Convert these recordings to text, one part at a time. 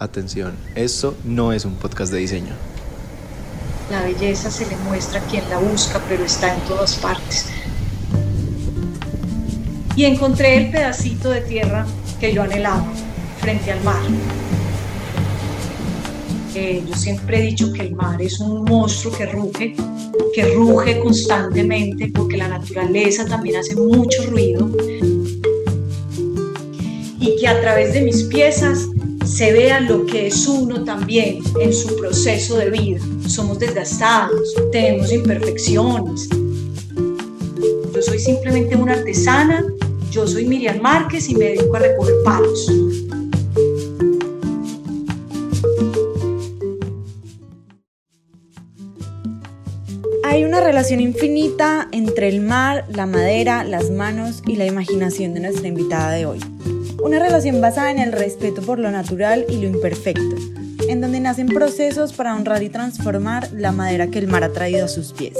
Atención, esto no es un podcast de diseño. La belleza se le muestra a quien la busca, pero está en todas partes. Y encontré el pedacito de tierra que yo anhelaba, frente al mar. Eh, yo siempre he dicho que el mar es un monstruo que ruge, que ruge constantemente, porque la naturaleza también hace mucho ruido. Y que a través de mis piezas se vea lo que es uno también en su proceso de vida. Somos desgastados, tenemos imperfecciones. Yo soy simplemente una artesana, yo soy Miriam Márquez y me dedico a recoger palos. Hay una relación infinita entre el mar, la madera, las manos y la imaginación de nuestra invitada de hoy. Una relación basada en el respeto por lo natural y lo imperfecto, en donde nacen procesos para honrar y transformar la madera que el mar ha traído a sus pies.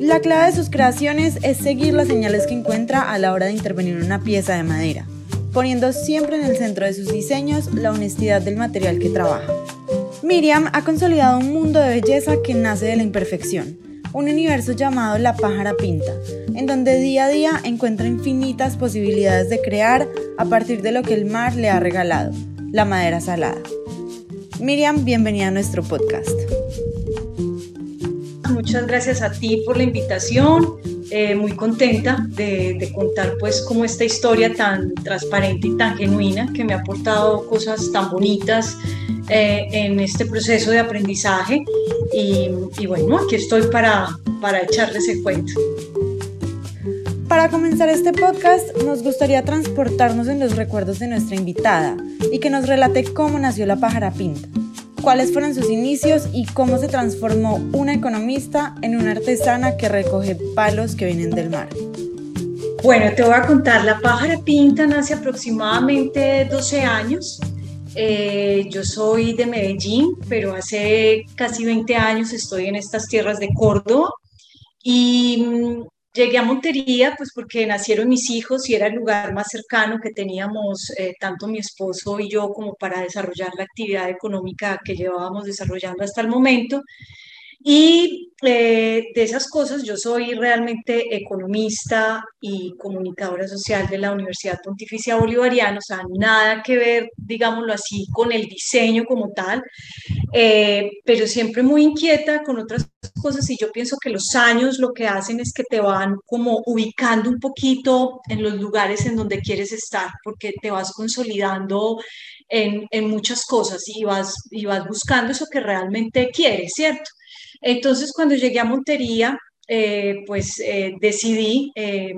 La clave de sus creaciones es seguir las señales que encuentra a la hora de intervenir en una pieza de madera, poniendo siempre en el centro de sus diseños la honestidad del material que trabaja. Miriam ha consolidado un mundo de belleza que nace de la imperfección, un universo llamado La pájara pinta, en donde día a día encuentra infinitas posibilidades de crear a partir de lo que el mar le ha regalado, la madera salada. Miriam, bienvenida a nuestro podcast. Muchas gracias a ti por la invitación. Eh, muy contenta de, contar pues como esta historia tan transparente y tan genuina que me ha aportado cosas tan bonitas eh, en este proceso de aprendizaje y, y, bueno, aquí estoy para, para echarles el cuento. Para comenzar este podcast, nos gustaría transportarnos en los recuerdos de nuestra invitada y que nos relate cómo nació la pájara pinta, cuáles fueron sus inicios y cómo se transformó una economista en una artesana que recoge palos que vienen del mar. Bueno, te voy a contar, la pájara pinta nace aproximadamente 12 años. Eh, yo soy de Medellín, pero hace casi 20 años estoy en estas tierras de Córdoba y mm, Llegué a Montería pues porque nacieron mis hijos y era el lugar más cercano que teníamos eh, tanto mi esposo y yo como para desarrollar la actividad económica que llevábamos desarrollando hasta el momento. Y eh, de esas cosas, yo soy realmente economista y comunicadora social de la Universidad Pontificia Bolivariana, o sea, nada que ver, digámoslo así, con el diseño como tal, eh, pero siempre muy inquieta con otras cosas y yo pienso que los años lo que hacen es que te van como ubicando un poquito en los lugares en donde quieres estar, porque te vas consolidando en, en muchas cosas y vas, y vas buscando eso que realmente quieres, ¿cierto? Entonces, cuando llegué a Montería, eh, pues eh, decidí, eh,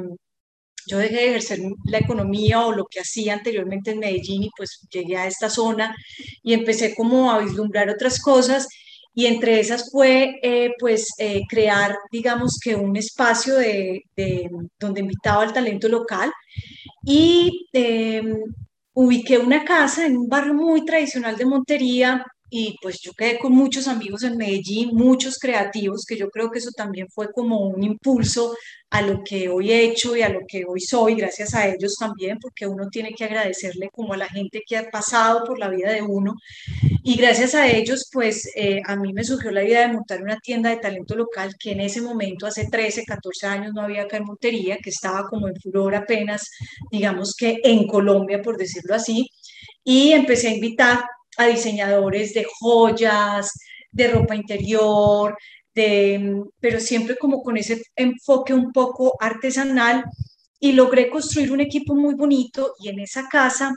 yo dejé de ejercer la economía o lo que hacía anteriormente en Medellín y pues llegué a esta zona y empecé como a vislumbrar otras cosas. Y entre esas fue pues crear digamos que un espacio de, donde invitaba al talento local y ubiqué una casa en un barrio muy tradicional de Montería y pues yo quedé con muchos amigos en Medellín, muchos creativos, que yo creo que eso también fue como un impulso a lo que hoy he hecho y a lo que hoy soy, gracias a ellos también, porque uno tiene que agradecerle como a la gente que ha pasado por la vida de uno. Y gracias a ellos, pues eh, a mí me surgió la idea de montar una tienda de talento local que en ese momento, hace 13, 14 años, no había acá Montería, que estaba como en furor apenas, digamos que en Colombia, por decirlo así. Y empecé a invitar a diseñadores de joyas, de ropa interior, de, pero siempre como con ese enfoque un poco artesanal y logré construir un equipo muy bonito y en esa casa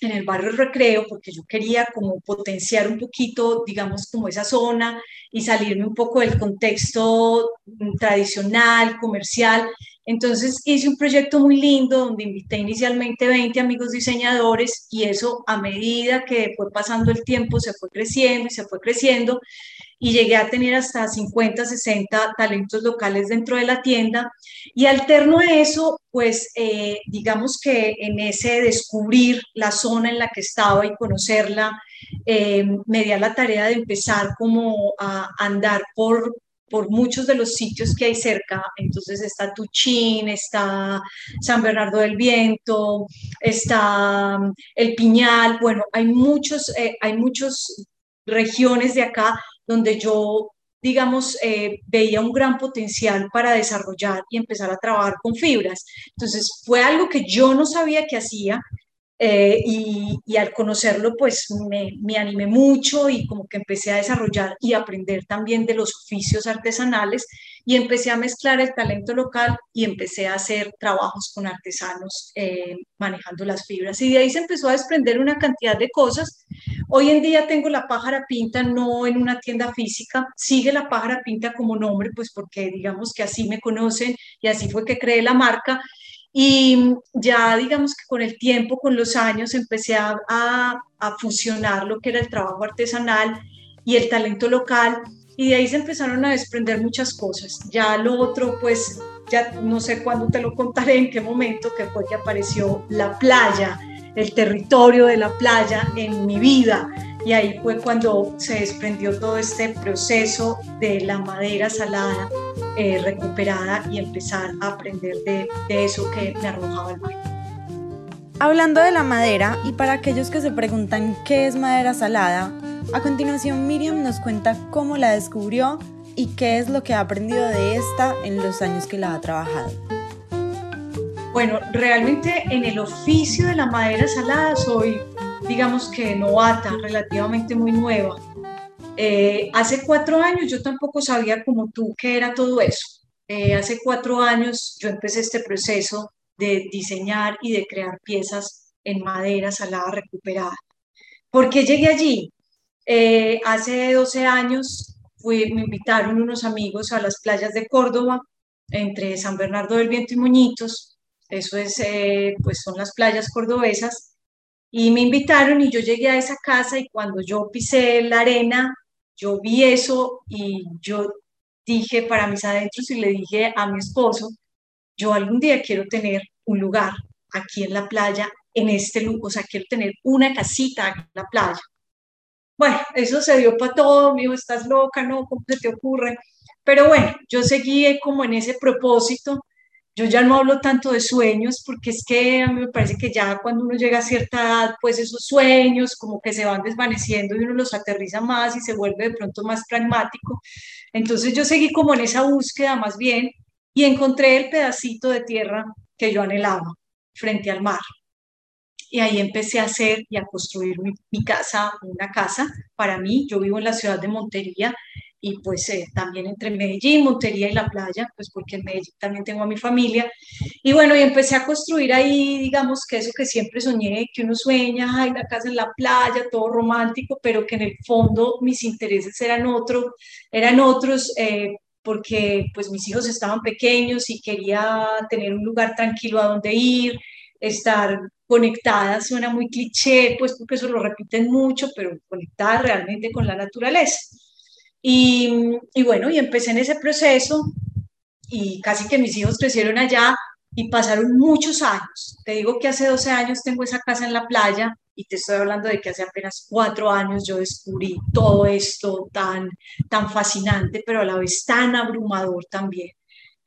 en el barrio Recreo, porque yo quería como potenciar un poquito, digamos, como esa zona y salirme un poco del contexto tradicional, comercial. Entonces hice un proyecto muy lindo donde invité inicialmente 20 amigos diseñadores y eso a medida que fue pasando el tiempo se fue creciendo y se fue creciendo y llegué a tener hasta 50, 60 talentos locales dentro de la tienda. Y alterno a eso, pues eh, digamos que en ese descubrir la zona en la que estaba y conocerla, eh, me di la tarea de empezar como a andar por por muchos de los sitios que hay cerca. Entonces está Tuchín, está San Bernardo del Viento, está mm, El Piñal. Bueno, hay muchos, eh, hay muchas regiones de acá donde yo digamos, eh, veía un gran potencial para desarrollar y empezar a trabajar con fibras. Entonces, fue algo que yo no sabía que hacía, eh, y, al conocerlo, pues me, animé mucho y como que empecé a desarrollar y aprender también de los oficios artesanales y empecé a mezclar el talento local y empecé a hacer trabajos con artesanos eh, manejando las fibras. Y de ahí se empezó a desprender una cantidad de cosas. Hoy en día tengo la pájara pinta no en una tienda física, sigue la pájara pinta como nombre, pues porque digamos que así me conocen y así fue que creé la marca y ya digamos que con el tiempo, con los años, empecé a, a, fusionar lo que era el trabajo artesanal y el talento local y de ahí se empezaron a desprender muchas cosas. Ya lo otro, pues ya no sé cuándo te lo contaré, en qué momento, que fue que apareció la playa, el territorio de la playa en mi vida. Y ahí fue cuando se desprendió todo este proceso de la madera salada eh, recuperada y empezar a aprender de, de eso que me arrojaba el mar. Hablando de la madera, y para aquellos que se preguntan qué es madera salada, a continuación Miriam nos cuenta cómo la descubrió y qué es lo que ha aprendido de esta en los años que la ha trabajado. Bueno, realmente en el oficio de la madera salada soy, digamos que novata, relativamente muy nueva. Eh, hace cuatro años yo tampoco sabía como tú qué era todo eso. Eh, hace cuatro años yo empecé este proceso de diseñar y de crear piezas en madera salada recuperada. ¿Por qué llegué allí? Eh, hace 12 años fui, me invitaron unos amigos a las playas de Córdoba, entre San Bernardo del Viento y Moñitos. Eso es, pues son las playas cordobesas. Y me invitaron y yo llegué a esa casa y cuando yo pisé la arena yo vi eso y yo dije para mis adentros y le dije a mi esposo, yo algún día quiero tener un lugar aquí en la playa, en este lugar, o sea, quiero tener una casita en la playa. Bueno, eso se dio para todo, me estás loca, ¿no? ¿Cómo se te ocurre? Pero bueno, yo seguí como en ese propósito yo ya no hablo tanto de sueños porque es que a mí me parece que ya cuando uno llega a cierta edad, pues esos sueños como que se van desvaneciendo y uno los aterriza más y se vuelve de pronto más pragmático. Entonces yo seguí como en esa búsqueda más bien y encontré el pedacito de tierra que yo anhelaba frente al mar. Y ahí empecé a hacer y a construir mi, mi casa, una casa para mí. Yo vivo en la ciudad de Montería y pues eh, también entre Medellín, Montería y la playa, pues porque en Medellín también tengo a mi familia. Y bueno, y empecé a construir ahí, digamos que eso que siempre soñé, que uno sueña, ay, la casa en la playa, todo romántico, pero que en el fondo mis intereses eran, otro, eran otros. Eh, porque pues mis hijos estaban pequeños y quería tener un lugar tranquilo a donde ir, estar conectada, suena muy cliché, pues porque eso lo repiten mucho, pero conectada realmente con la naturaleza. Y, bueno, y empecé en ese proceso y casi que mis hijos crecieron allá y pasaron muchos años. Te digo que hace 12 años tengo esa casa en la playa y te estoy hablando de que hace apenas cuatro años yo descubrí todo esto tan, tan fascinante, pero a la vez tan abrumador también.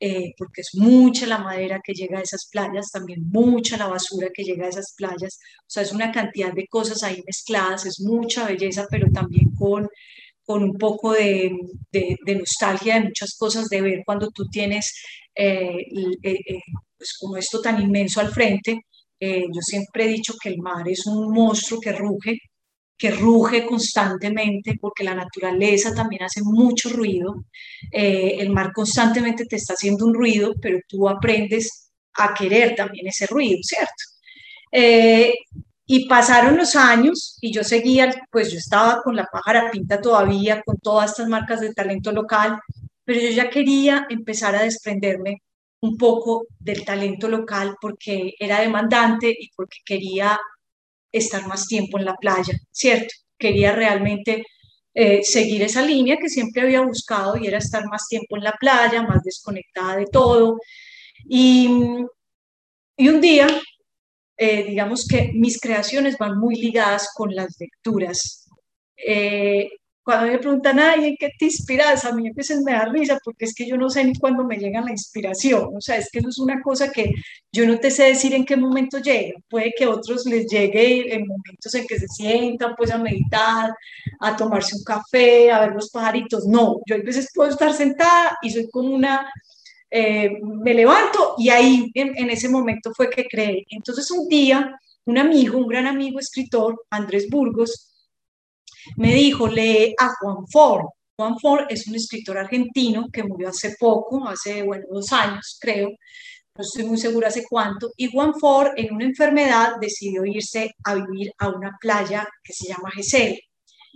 Eh, porque es mucha la madera que llega a esas playas, también mucha la basura que llega a esas playas, o sea, es una cantidad de cosas ahí mezcladas, es mucha belleza, pero también con con un poco de, nostalgia de muchas cosas, de ver cuando tú tienes eh, eh, eh, pues como esto tan inmenso al frente. yo siempre he dicho que el mar es un monstruo que ruge, que ruge constantemente, porque la naturaleza también hace mucho ruido. el mar constantemente te está haciendo un ruido, pero tú aprendes a querer también ese ruido, ¿cierto? Y pasaron los años y yo seguía, pues yo estaba con la pájara pinta todavía, con todas estas marcas de talento local, pero yo ya quería empezar a desprenderme un poco del talento local porque era demandante y porque quería estar más tiempo en la playa, ¿cierto? Quería realmente eh, seguir esa línea que siempre había buscado y era estar más tiempo en la playa, más desconectada de todo. Y, y un día eh, digamos que mis creaciones van muy ligadas con las lecturas. Eh, cuando me preguntan, ay, ¿en qué te inspiras? A mí a veces me da risa porque es que yo no sé ni cuándo me llega la inspiración. O sea, es que eso es una cosa que yo no te sé decir en qué momento llega. Puede que a otros les llegue en momentos en que se sientan pues a meditar, a tomarse un café, a ver los pajaritos. No, yo a veces puedo estar sentada y soy como una... Eh, me levanto y ahí en, en ese momento fue que creé. Entonces un día un amigo, un gran amigo escritor, Andrés Burgos, me dijo, lee a Juan Ford. Juan Ford es un escritor argentino que murió hace poco, hace, bueno, dos años creo, no estoy muy segura hace cuánto, y Juan Ford en una enfermedad decidió irse a vivir a una playa que se llama Gesell.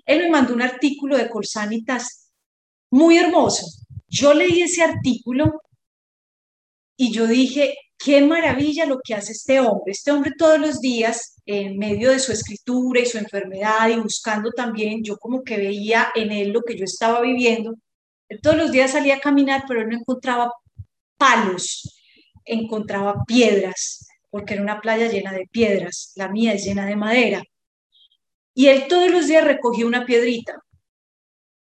Él me mandó un artículo de Corsanitas muy hermoso. Yo leí ese artículo y yo dije, qué maravilla lo que hace este hombre. Este hombre todos los días, en medio de su escritura y su enfermedad y buscando también, yo como que veía en él lo que yo estaba viviendo. Él todos los días salía a caminar, pero él no encontraba palos, encontraba piedras, porque era una playa llena de piedras, la mía es llena de madera. Y él todos los días recogía una piedrita,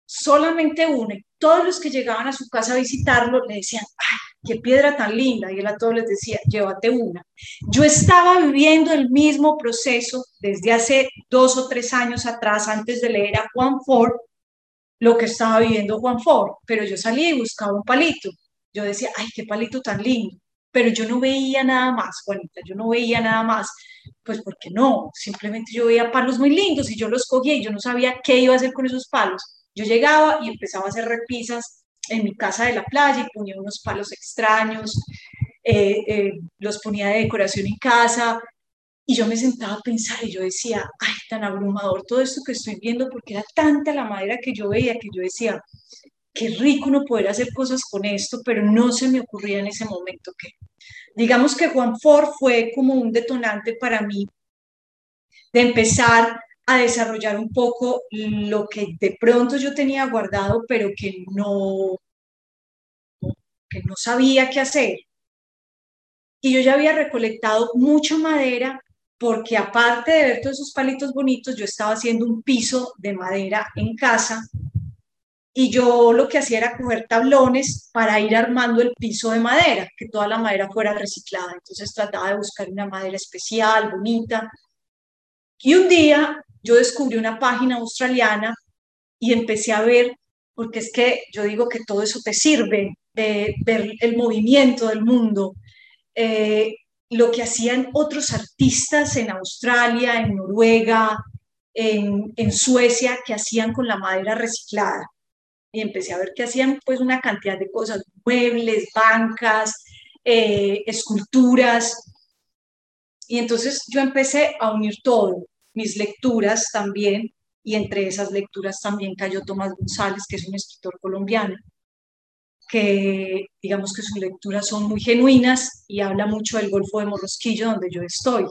solamente una, todos los que llegaban a su casa a visitarlo le decían, ¡ay, qué piedra tan linda! Y él a todos les decía, llévate una. Yo estaba viviendo el mismo proceso desde hace dos o tres años atrás, antes de leer a Juan Ford, lo que estaba viviendo Juan Ford, pero yo salí y buscaba un palito. Yo decía, ¡ay, qué palito tan lindo! Pero yo no veía nada más, Juanita, yo no veía nada más. Pues porque no, simplemente yo veía palos muy lindos y yo los cogía y yo no sabía qué iba a hacer con esos palos. Yo llegaba y empezaba a hacer repisas en mi casa de la playa y ponía unos palos extraños, eh, eh, los ponía de decoración en casa y yo me sentaba a pensar y yo decía, ay, tan abrumador todo esto que estoy viendo porque era tanta la madera que yo veía que yo decía, qué rico no poder hacer cosas con esto, pero no se me ocurría en ese momento que, digamos que Juan Ford fue como un detonante para mí de empezar a desarrollar un poco lo que de pronto yo tenía guardado, pero que no, que no sabía qué hacer. Y yo ya había recolectado mucha madera porque aparte de ver todos esos palitos bonitos, yo estaba haciendo un piso de madera en casa y yo lo que hacía era coger tablones para ir armando el piso de madera, que toda la madera fuera reciclada. Entonces trataba de buscar una madera especial, bonita. Y un día yo descubrí una página australiana y empecé a ver, porque es que yo digo que todo eso te sirve, de ver el movimiento del mundo, eh, lo que hacían otros artistas en Australia, en Noruega, en, Suecia, que hacían con la madera reciclada. Y empecé a ver que hacían pues una cantidad de cosas, muebles, bancas, eh, esculturas. Y entonces yo empecé a unir todo mis lecturas también, y entre esas lecturas también cayó Tomás González, que es un escritor colombiano, que digamos que sus lecturas son muy genuinas y habla mucho del Golfo de Morrosquillo, donde yo estoy.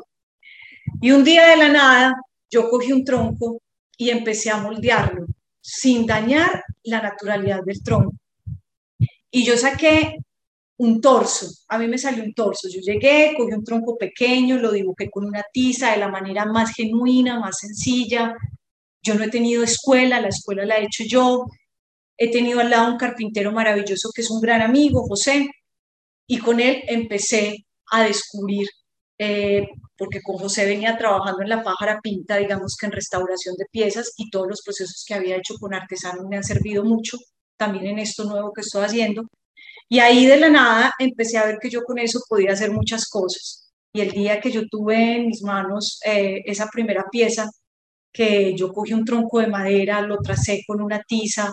Y un día de la nada, yo cogí un tronco y empecé a moldearlo, sin dañar la naturalidad del tronco. Y yo saqué un torso, a mí me salió un torso, yo llegué, cogí un tronco pequeño, lo dibujé con una tiza de la manera más genuina, más sencilla, yo no he tenido escuela, la escuela la he hecho yo, he tenido al lado un carpintero maravilloso que es un gran amigo, José, y con él empecé a descubrir, eh, porque con José venía trabajando en la pájara pinta, digamos que en restauración de piezas y todos los procesos que había hecho con artesanos me han servido mucho, también en esto nuevo que estoy haciendo. Y ahí de la nada empecé a ver que yo con eso podía hacer muchas cosas. Y el día que yo tuve en mis manos eh, esa primera pieza, que yo cogí un tronco de madera, lo tracé con una tiza,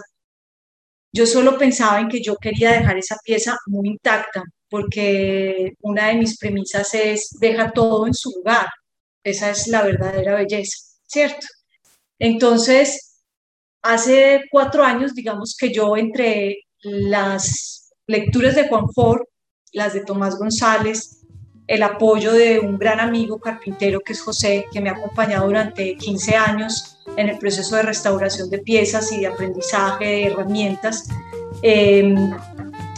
yo solo pensaba en que yo quería dejar esa pieza muy intacta, porque una de mis premisas es deja todo en su lugar. Esa es la verdadera belleza, ¿cierto? Entonces, hace cuatro años, digamos que yo entre las lecturas de Juan Ford, las de Tomás González, el apoyo de un gran amigo carpintero que es José, que me ha acompañado durante 15 años en el proceso de restauración de piezas y de aprendizaje de herramientas. Em,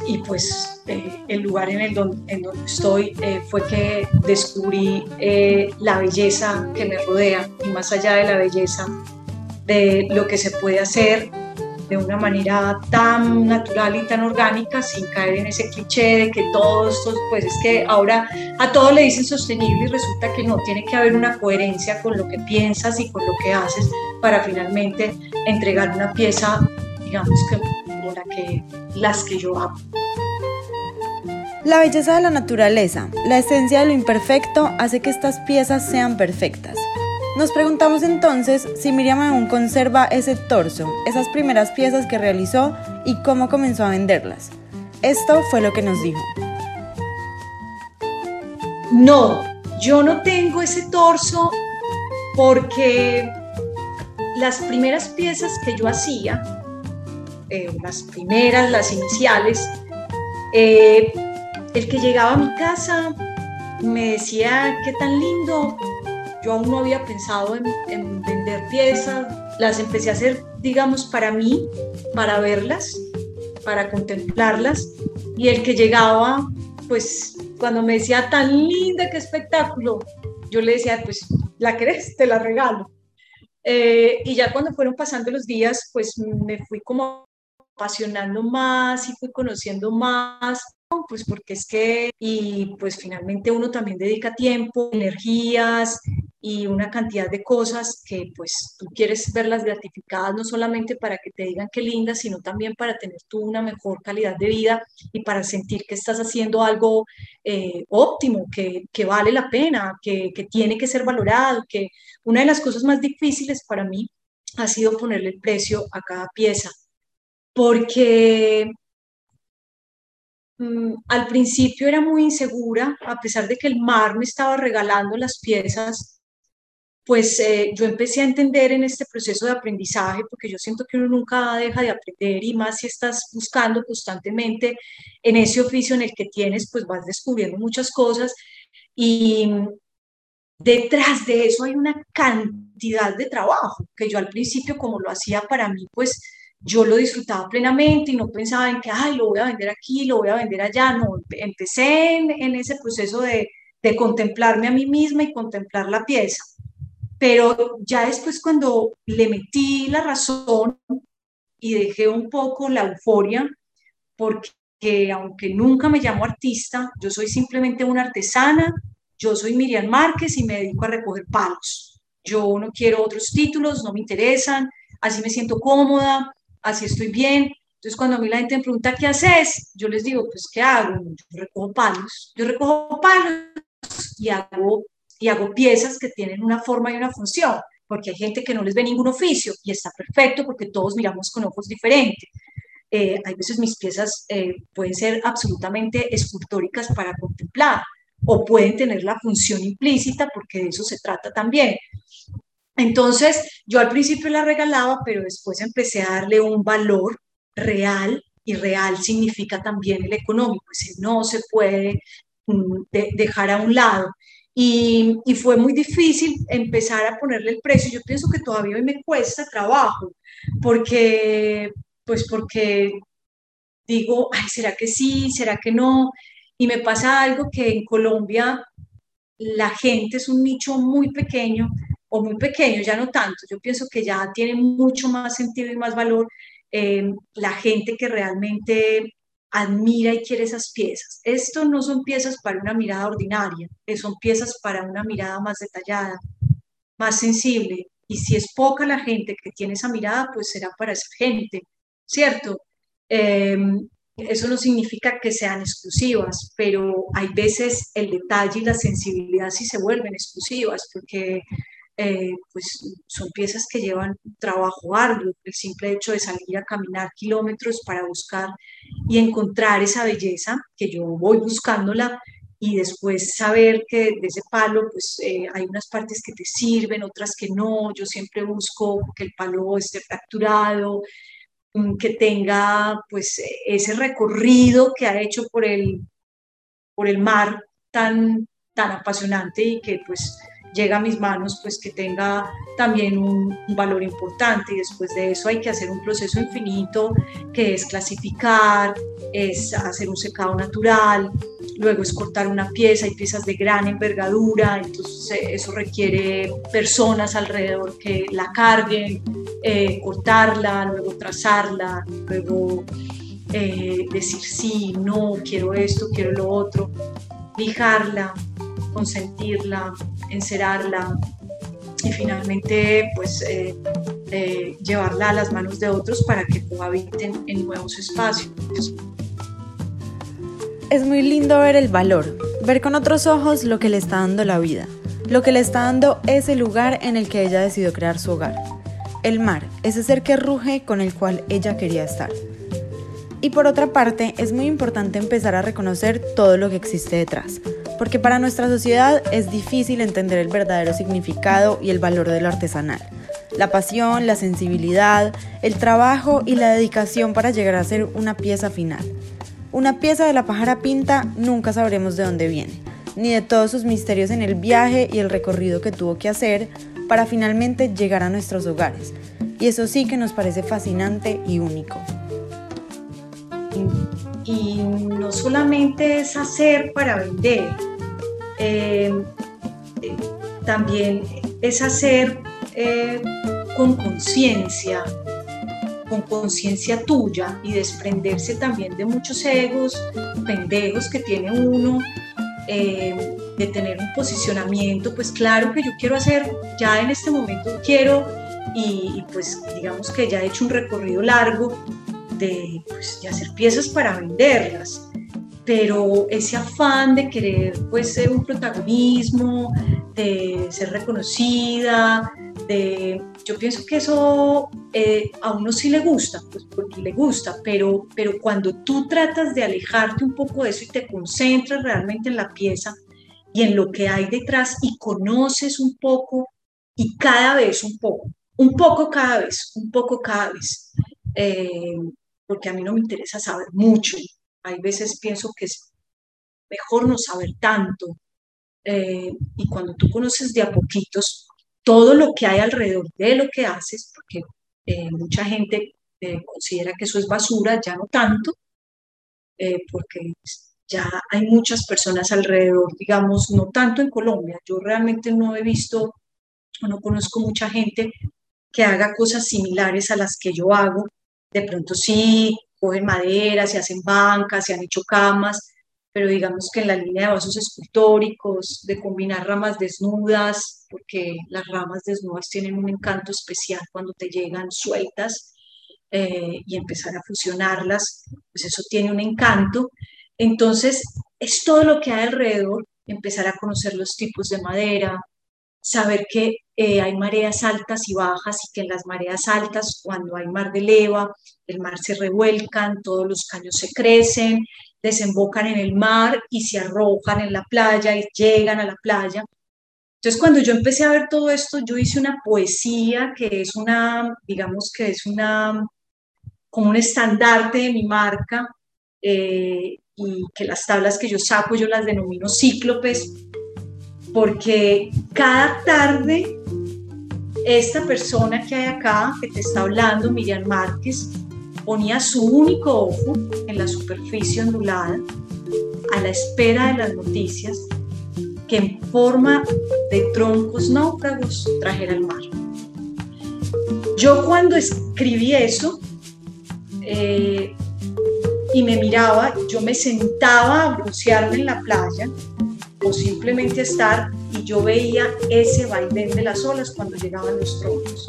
y pues eh, el lugar en el donde, estoy eh, fue que descubrí eh, la belleza que me rodea y más allá de la belleza, de lo que se puede hacer de una manera tan natural y tan orgánica sin caer en ese cliché de que todos estos, pues es que ahora a todo le dicen sostenible y resulta que no, tiene que haber una coherencia con lo que piensas y con lo que haces para finalmente entregar una pieza, digamos que como la que, las que yo hago. La belleza de la naturaleza, la esencia de lo imperfecto, hace que estas piezas sean perfectas. Nos preguntamos entonces si Miriam aún conserva ese torso, esas primeras piezas que realizó y cómo comenzó a venderlas. Esto fue lo que nos dijo. No, yo no tengo ese torso porque las primeras piezas que yo hacía, eh, las primeras, las iniciales, eh, el que llegaba a mi casa me decía, qué tan lindo, yo aún no había pensado en, vender piezas, las empecé a hacer, digamos, para mí, para verlas, para contemplarlas, y el que llegaba, pues cuando me decía, tan linda, qué espectáculo, yo le decía, pues, ¿la querés? Te la regalo. Eh, y ya cuando fueron pasando los días, pues me fui como apasionando más y fui conociendo más pues porque es que, y pues finalmente uno también dedica tiempo, energías y una cantidad de cosas que pues tú quieres verlas gratificadas, no solamente para que te digan qué linda, sino también para tener tú una mejor calidad de vida y para sentir que estás haciendo algo eh, óptimo, que, que, vale la pena, que, que tiene que ser valorado, que una de las cosas más difíciles para mí ha sido ponerle el precio a cada pieza, porque Mm, al principio era muy insegura, a pesar de que el mar me estaba regalando las piezas, pues eh, yo empecé a entender en este proceso de aprendizaje, porque yo siento que uno nunca deja de aprender y más si estás buscando constantemente en ese oficio en el que tienes, pues vas descubriendo muchas cosas y detrás de eso hay una cantidad de trabajo que yo al principio como lo hacía para mí, pues yo lo disfrutaba plenamente y no pensaba en que, ay, lo voy a vender aquí, lo voy a vender allá. No, empecé en, ese proceso de, de contemplarme a mí misma y contemplar la pieza. Pero ya después cuando le metí la razón y dejé un poco la euforia, porque aunque nunca me llamo artista, yo soy simplemente una artesana, yo soy Miriam Márquez y me dedico a recoger palos. Yo no quiero otros títulos, no me interesan, así me siento cómoda, así estoy bien. Entonces, cuando a mí la gente me pregunta, ¿qué haces? Yo les digo, pues, ¿qué hago? Yo recojo palos. Yo recojo palos y hago, y hago piezas que tienen una forma y una función, porque hay gente que no les ve ningún oficio y está perfecto porque todos miramos con ojos diferentes. Eh, hay veces mis piezas eh, pueden ser absolutamente escultóricas para contemplar o pueden tener la función implícita porque de eso se trata también. Entonces, yo al principio la regalaba, pero después empecé a darle un valor real y real significa también el económico, es no se puede mm, dejar a un lado. Y, fue muy difícil empezar a ponerle el precio. Yo pienso que todavía hoy me cuesta trabajo, porque, pues porque digo, ay, ¿será que sí? ¿Será que no? Y me pasa algo que en Colombia la gente es un nicho muy pequeño muy pequeño, ya no tanto. Yo pienso que ya tiene mucho más sentido y más valor eh, la gente que realmente admira y quiere esas piezas. Esto no son piezas para una mirada ordinaria, eh, son piezas para una mirada más detallada, más sensible. Y si es poca la gente que tiene esa mirada, pues será para esa gente, ¿cierto? Eh, eso no significa que sean exclusivas, pero hay veces el detalle y la sensibilidad sí se vuelven exclusivas, porque eh, pues son piezas que llevan trabajo arduo, el simple hecho de salir a caminar kilómetros para buscar y encontrar esa belleza, que yo voy buscándola y después saber que de ese palo pues eh, hay unas partes que te sirven, otras que no, yo siempre busco que el palo esté fracturado, mm, que tenga pues ese recorrido que ha hecho por el, por el mar tan, tan apasionante y que pues llega a mis manos, pues que tenga también un, valor importante y después de eso hay que hacer un proceso infinito que es clasificar, es hacer un secado natural, luego es cortar una pieza, hay piezas de gran envergadura, entonces eh, eso requiere personas alrededor que la carguen, eh, cortarla, luego trazarla, luego eh, decir sí, no, quiero esto, quiero lo otro, lijarla, consentirla, encerarla y finalmente pues eh, llevarla a las manos de otros para que cohabiten en nuevos espacios. Es muy lindo ver el valor, ver con otros ojos lo que le está dando la vida, lo que le está dando ese lugar en el que ella decidió crear su hogar. El mar, ese ser que ruge con el cual ella quería estar. Y por otra parte, es muy importante empezar a reconocer todo lo que existe detrás, porque para nuestra sociedad es difícil entender el verdadero significado y el valor de lo artesanal. La pasión, la sensibilidad, el trabajo y la dedicación para llegar a ser una pieza final. Una pieza de la pájara pinta nunca sabremos de dónde viene, ni de todos sus misterios en el viaje y el recorrido que tuvo que hacer para finalmente llegar a nuestros hogares. Y eso sí que nos parece fascinante y único. Y no solamente es hacer para vender, eh, también es hacer eh, con conciencia, con conciencia tuya y desprenderse también de muchos egos pendejos que tiene uno, eh, de tener un posicionamiento, pues claro que yo quiero hacer, ya en este momento quiero y, pues digamos que ya he hecho un recorrido largo de, pues, de hacer piezas para venderlas, pero ese afán de querer pues ser un protagonismo, de ser reconocida, yo pienso que eso eh, a uno sí le gusta, pues porque le gusta, pero, pero cuando tú tratas de alejarte un poco de eso y te concentras realmente en la pieza y en lo que hay detrás y conoces un poco y cada vez un poco, un poco cada vez, un poco cada vez, eh, porque a mí no me interesa saber mucho, hay veces pienso que es mejor no saber tanto, eh, y cuando tú conoces de a poquitos, todo lo que hay alrededor de lo que haces, porque eh, mucha gente eh, considera que eso es basura, ya no tanto, porque ya hay muchas personas alrededor, digamos, no tanto en Colombia. Yo realmente no he visto o no conozco mucha gente que haga cosas similares a las que yo hago. De pronto sí, cogen madera, se hacen bancas, se han hecho camas, pero digamos que en la línea de vasos escultóricos, de combinar ramas desnudas, porque las ramas desnudas tienen un encanto especial cuando te llegan sueltas eh, y empezar a fusionarlas, pues eso tiene un encanto. Entonces, es todo lo que hay alrededor, empezar a conocer los tipos de madera, saber que eh, hay mareas altas y bajas y que en las mareas altas, cuando hay mar de leva, el mar se revuelcan, todos los caños se crecen, desembocan en el mar y se arrojan en la playa y llegan a la playa. Entonces, cuando yo empecé a ver todo esto, yo hice una poesía que es una, digamos que es una, como un estandarte de mi marca, eh, y que las tablas que yo saco yo las denomino cíclopes, porque cada tarde esta persona que hay acá, que te está hablando, Miriam Márquez, ponía su único ojo en la superficie ondulada, a la espera de las noticias que en forma de troncos náufragos trajera el mar. Yo cuando escribí eso eh, y me miraba, yo me sentaba a broncearme en la playa o simplemente estar y yo veía ese vaivén de las olas cuando llegaban los troncos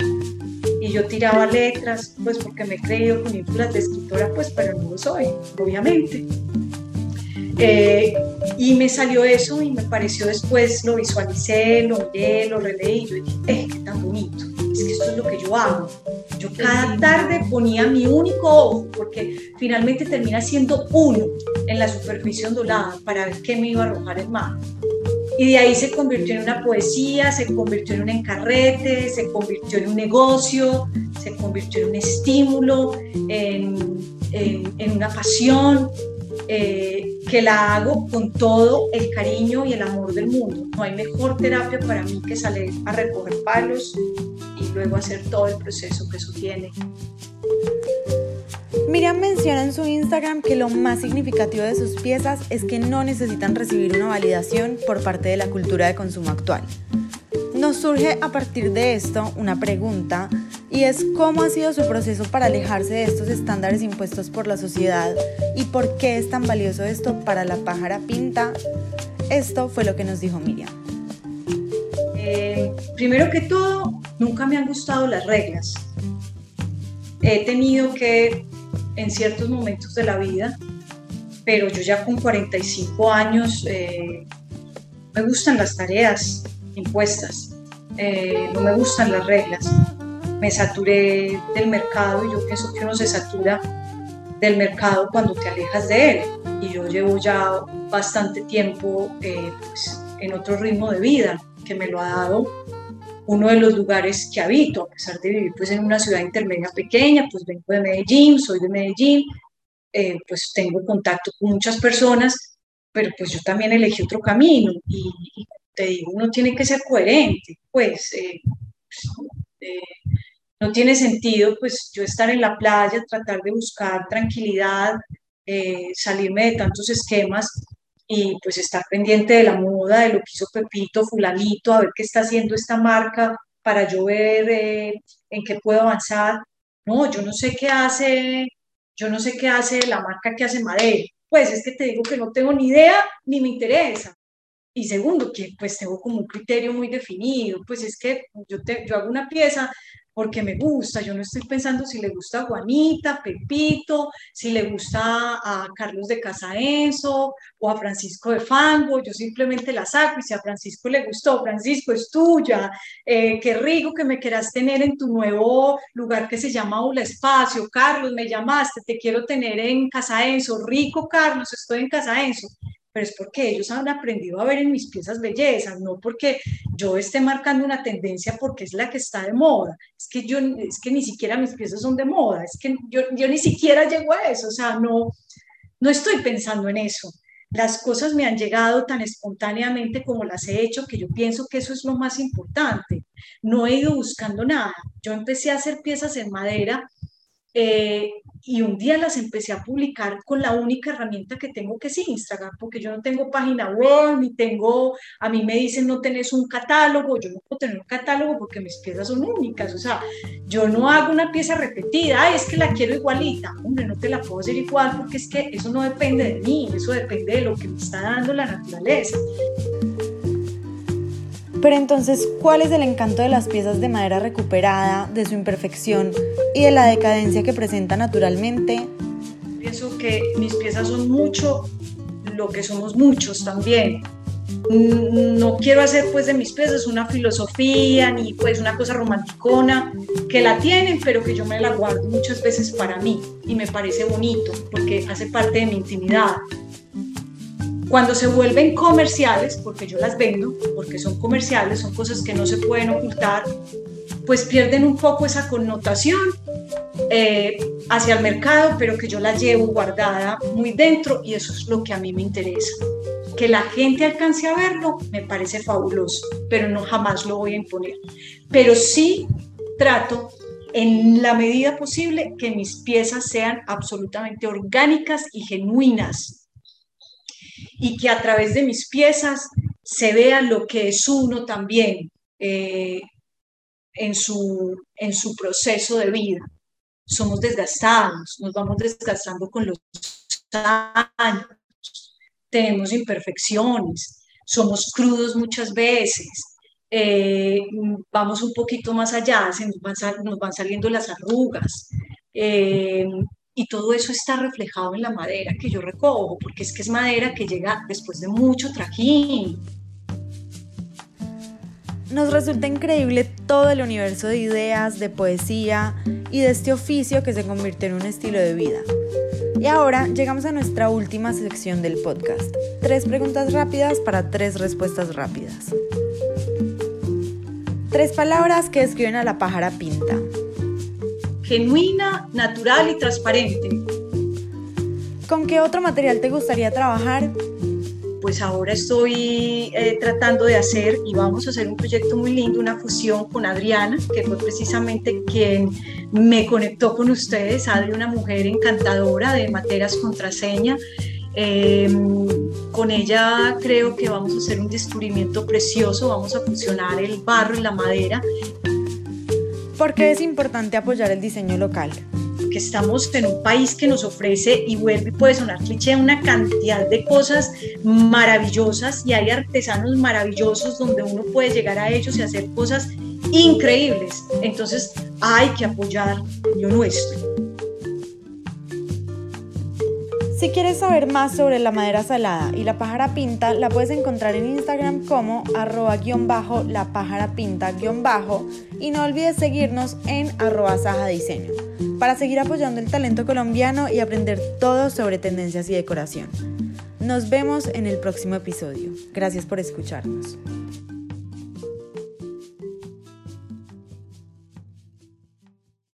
y yo tiraba letras, pues porque me he creído con ínfulas de escritora, pues, pero no lo soy, obviamente. Eh, y me salió eso y me pareció después, lo visualicé, lo miré, lo releí y yo dije, eh, qué tan bonito, es que esto es lo que yo hago. Yo cada tarde ponía mi único ojo, porque finalmente termina siendo uno en la superficie ondulada para ver qué me iba a arrojar el mar. Y de ahí se convirtió en una poesía, se convirtió en un encarrete, se convirtió en un negocio, se convirtió en un estímulo, en, en, una pasión, eh, que la hago con todo el cariño y el amor del mundo. No hay mejor terapia para mí que salir a recoger palos y luego hacer todo el proceso que eso tiene. Miriam menciona en su Instagram que lo más significativo de sus piezas es que no necesitan recibir una validación por parte de la cultura de consumo actual. Nos surge a partir de esto una pregunta y es cómo ha sido su proceso para alejarse de estos estándares impuestos por la sociedad y por qué es tan valioso esto para la pájara pinta. Esto fue lo que nos dijo Miriam. Eh, primero que todo, nunca me han gustado las reglas. He tenido que, en ciertos momentos de la vida, pero yo ya con 45 años, eh, me gustan las tareas impuestas, eh, no me gustan las reglas. Me saturé del mercado y yo pienso que uno se satura del mercado cuando te alejas de él. Y yo llevo ya bastante tiempo pues, en otro ritmo de vida que me lo ha dado uno de los lugares que habito, a pesar de vivir pues en una ciudad intermedia pequeña, pues vengo de Medellín, soy de Medellín, eh, pues tengo contacto con muchas personas, pero pues yo también elegí otro camino y, te digo, uno tiene que ser coherente, pues, eh, eh, no tiene sentido pues yo estar en la playa, tratar de buscar tranquilidad, salirme de tantos esquemas y pues estar pendiente de la moda, de lo que hizo Pepito, fulanito, a ver qué está haciendo esta marca para yo ver eh, en qué puedo avanzar. No, yo no sé qué hace, yo no sé qué hace la marca que hace Madera. Pues es que te digo que no tengo ni idea ni me interesa. Y segundo, que pues tengo como un criterio muy definido, pues es que yo, te, yo hago una pieza porque me gusta. Yo no estoy pensando si le gusta a Juanita, Pepito, si le gusta a Carlos de Casaenzo o a Francisco de Fango. Yo simplemente la saco y si a Francisco le gustó, Francisco es tuya. Eh, qué rico que me quieras tener en tu nuevo lugar que se llama Aula Espacio. Carlos, me llamaste, te quiero tener en Casaenzo. Rico, Carlos, estoy en Casaenzo pero es porque ellos han aprendido a ver en mis piezas bellezas, no porque yo esté marcando una tendencia porque es la que está de moda. Es que yo, es que ni siquiera mis piezas son de moda, es que yo, yo ni siquiera llego a eso, o sea, no, no estoy pensando en eso. Las cosas me han llegado tan espontáneamente como las he hecho que yo pienso que eso es lo más importante. No he ido buscando nada. Yo empecé a hacer piezas en madera eh, y un día las empecé a publicar con la única herramienta que tengo que es Instagram, porque yo no tengo página web, ni tengo, a mí me dicen no tenés un catálogo, yo no puedo tener un catálogo porque mis piezas son únicas, o sea, yo no hago una pieza repetida, es que la quiero igualita, hombre, no te la puedo hacer igual porque es que eso no depende de mí, eso depende de lo que me está dando la naturaleza. Pero entonces, ¿cuál es el encanto de las piezas de madera recuperada, de su imperfección y de la decadencia que presenta naturalmente? Pienso que mis piezas son mucho lo que somos muchos también. No quiero hacer pues de mis piezas una filosofía ni pues una cosa romanticona que la tienen, pero que yo me la guardo muchas veces para mí y me parece bonito porque hace parte de mi intimidad. Cuando se vuelven comerciales, porque yo las vendo, porque son comerciales, son cosas que no se pueden ocultar, pues pierden un poco esa connotación eh, hacia el mercado, pero que yo la llevo guardada muy dentro y eso es lo que a mí me interesa. Que la gente alcance a verlo me parece fabuloso, pero no jamás lo voy a imponer. Pero sí trato en la medida posible que mis piezas sean absolutamente orgánicas y genuinas, y que a través de mis piezas se vea lo que es uno también eh, en, su, en su proceso de vida. Somos desgastados, nos vamos desgastando con los años, tenemos imperfecciones, somos crudos muchas veces, eh, vamos un poquito más allá, nos van, saliendo las arrugas, eh, y todo eso está reflejado en la madera que yo recojo, porque es que es madera que llega después de mucho trajín. Nos resulta increíble todo el universo de ideas, de poesía y de este oficio que se convirtió en un estilo de vida. Y ahora llegamos a nuestra última sección del podcast. Tres preguntas rápidas para tres respuestas rápidas. Tres palabras que describen a la pájara pinta genuina, natural y transparente. ¿Con qué otro material te gustaría trabajar? Pues ahora estoy eh, tratando de hacer y vamos a hacer un proyecto muy lindo, una fusión con Adriana, que fue precisamente quien me conectó con ustedes. Adri, una mujer encantadora de materas contraseña. Em, con ella creo que vamos a hacer un descubrimiento precioso, vamos a fusionar el barro y la madera ¿Por qué es importante apoyar el diseño local? Que estamos en un país que nos ofrece, y vuelve y puede sonar cliché, una cantidad de cosas maravillosas y hay artesanos maravillosos donde uno puede llegar a ellos y hacer cosas increíbles. Entonces hay que apoyar lo nuestro. Si quieres saber más sobre la madera salada y la pájara pinta, la puedes encontrar en Instagram como arroba guion bajo la pájara pinta guion bajo y no olvides seguirnos en arroba saja diseño para seguir apoyando el talento colombiano y aprender todo sobre tendencias y decoración. Nos vemos en el próximo episodio. Gracias por escucharnos.